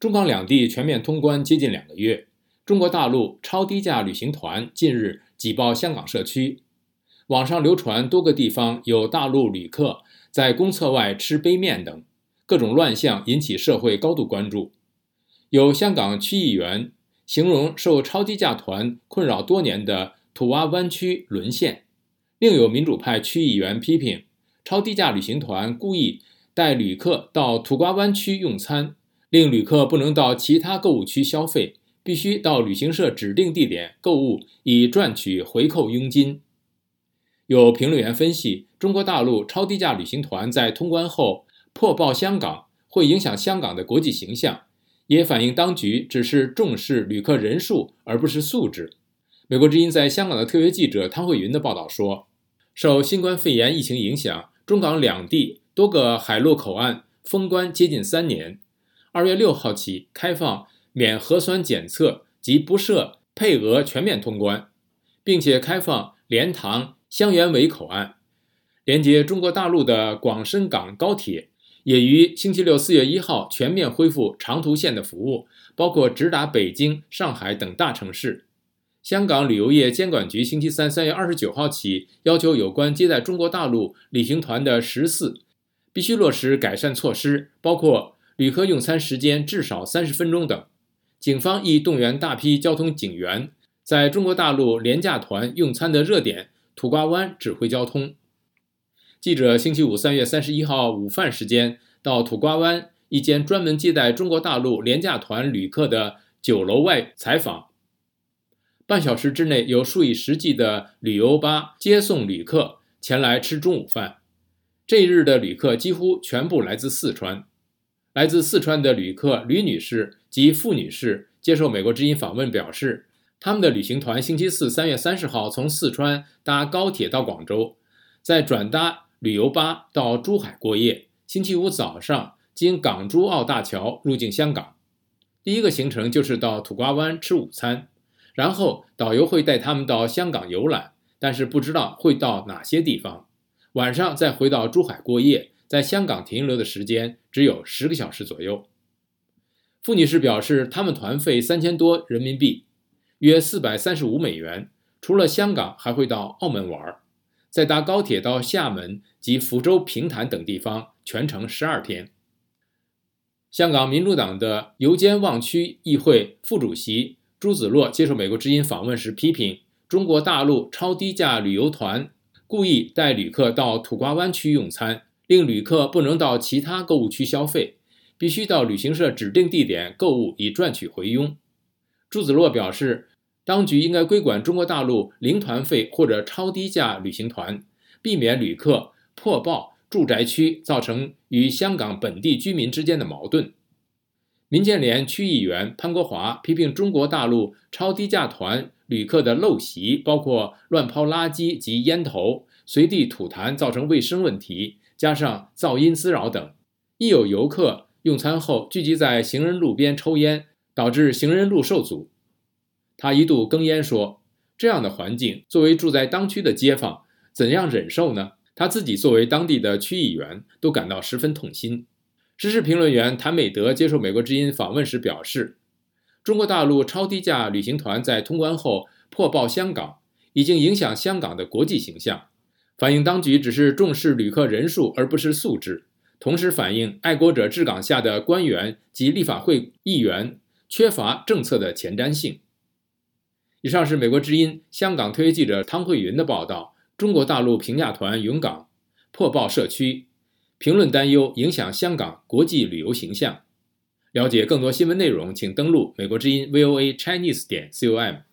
中港两地全面通关接近两个月，中国大陆超低价旅行团近日挤爆香港社区，网上流传多个地方有大陆旅客在公厕外吃杯面等各种乱象，引起社会高度关注。有香港区议员形容受超低价团困扰多年的土瓜湾区沦陷，另有民主派区议员批评超低价旅行团故意带旅客到土瓜湾区用餐。令旅客不能到其他购物区消费，必须到旅行社指定地点购物，以赚取回扣佣金。有评论员分析，中国大陆超低价旅行团在通关后破报香港，会影响香港的国际形象，也反映当局只是重视旅客人数而不是素质。美国之音在香港的特约记者汤慧云的报道说，受新冠肺炎疫情影响，中港两地多个海陆口岸封关接近三年。二月六号起开放免核酸检测及不设配额全面通关，并且开放莲塘香园围口岸，连接中国大陆的广深港高铁也于星期六四月一号全面恢复长途线的服务，包括直达北京、上海等大城市。香港旅游业监管局星期三三月二十九号起要求有关接待中国大陆旅行团的十四必须落实改善措施，包括。旅客用餐时间至少三十分钟等，警方亦动员大批交通警员，在中国大陆廉价团用餐的热点土瓜湾指挥交通。记者星期五三月三十一号午饭时间到土瓜湾一间专门接待中国大陆廉价团旅客的酒楼外采访，半小时之内有数以十计的旅游巴接送旅客前来吃中午饭。这一日的旅客几乎全部来自四川。来自四川的旅客吕女士及傅女士接受美国之音访问表示，他们的旅行团星期四三月三十号从四川搭高铁到广州，再转搭旅游巴到珠海过夜，星期五早上经港珠澳大桥入境香港。第一个行程就是到土瓜湾吃午餐，然后导游会带他们到香港游览，但是不知道会到哪些地方，晚上再回到珠海过夜。在香港停留的时间只有十个小时左右。傅女士表示，他们团费三千多人民币，约四百三十五美元。除了香港，还会到澳门玩，再搭高铁到厦门及福州、平潭等地方，全程十二天。香港民主党的油尖旺区议会副主席朱子洛接受美国之音访问时批评，中国大陆超低价旅游团故意带旅客到土瓜湾区用餐。令旅客不能到其他购物区消费，必须到旅行社指定地点购物以赚取回佣。朱子洛表示，当局应该规管中国大陆零团费或者超低价旅行团，避免旅客破报住宅区，造成与香港本地居民之间的矛盾。民建联区议员潘国华批评中国大陆超低价团旅客的陋习，包括乱抛垃圾及烟头、随地吐痰，造成卫生问题。加上噪音滋扰等，亦有游客用餐后聚集在行人路边抽烟，导致行人路受阻。他一度哽咽说：“这样的环境，作为住在当区的街坊，怎样忍受呢？”他自己作为当地的区议员，都感到十分痛心。时事评论员谭美德接受美国之音访问时表示：“中国大陆超低价旅行团在通关后破爆香港，已经影响香港的国际形象。”反映当局只是重视旅客人数而不是素质，同时反映爱国者治港下的官员及立法会议员缺乏政策的前瞻性。以上是美国之音香港特约记者汤慧云的报道：中国大陆评价团云港破爆社区，评论担忧影响香港国际旅游形象。了解更多新闻内容，请登录美国之音 VOA Chinese 点 com。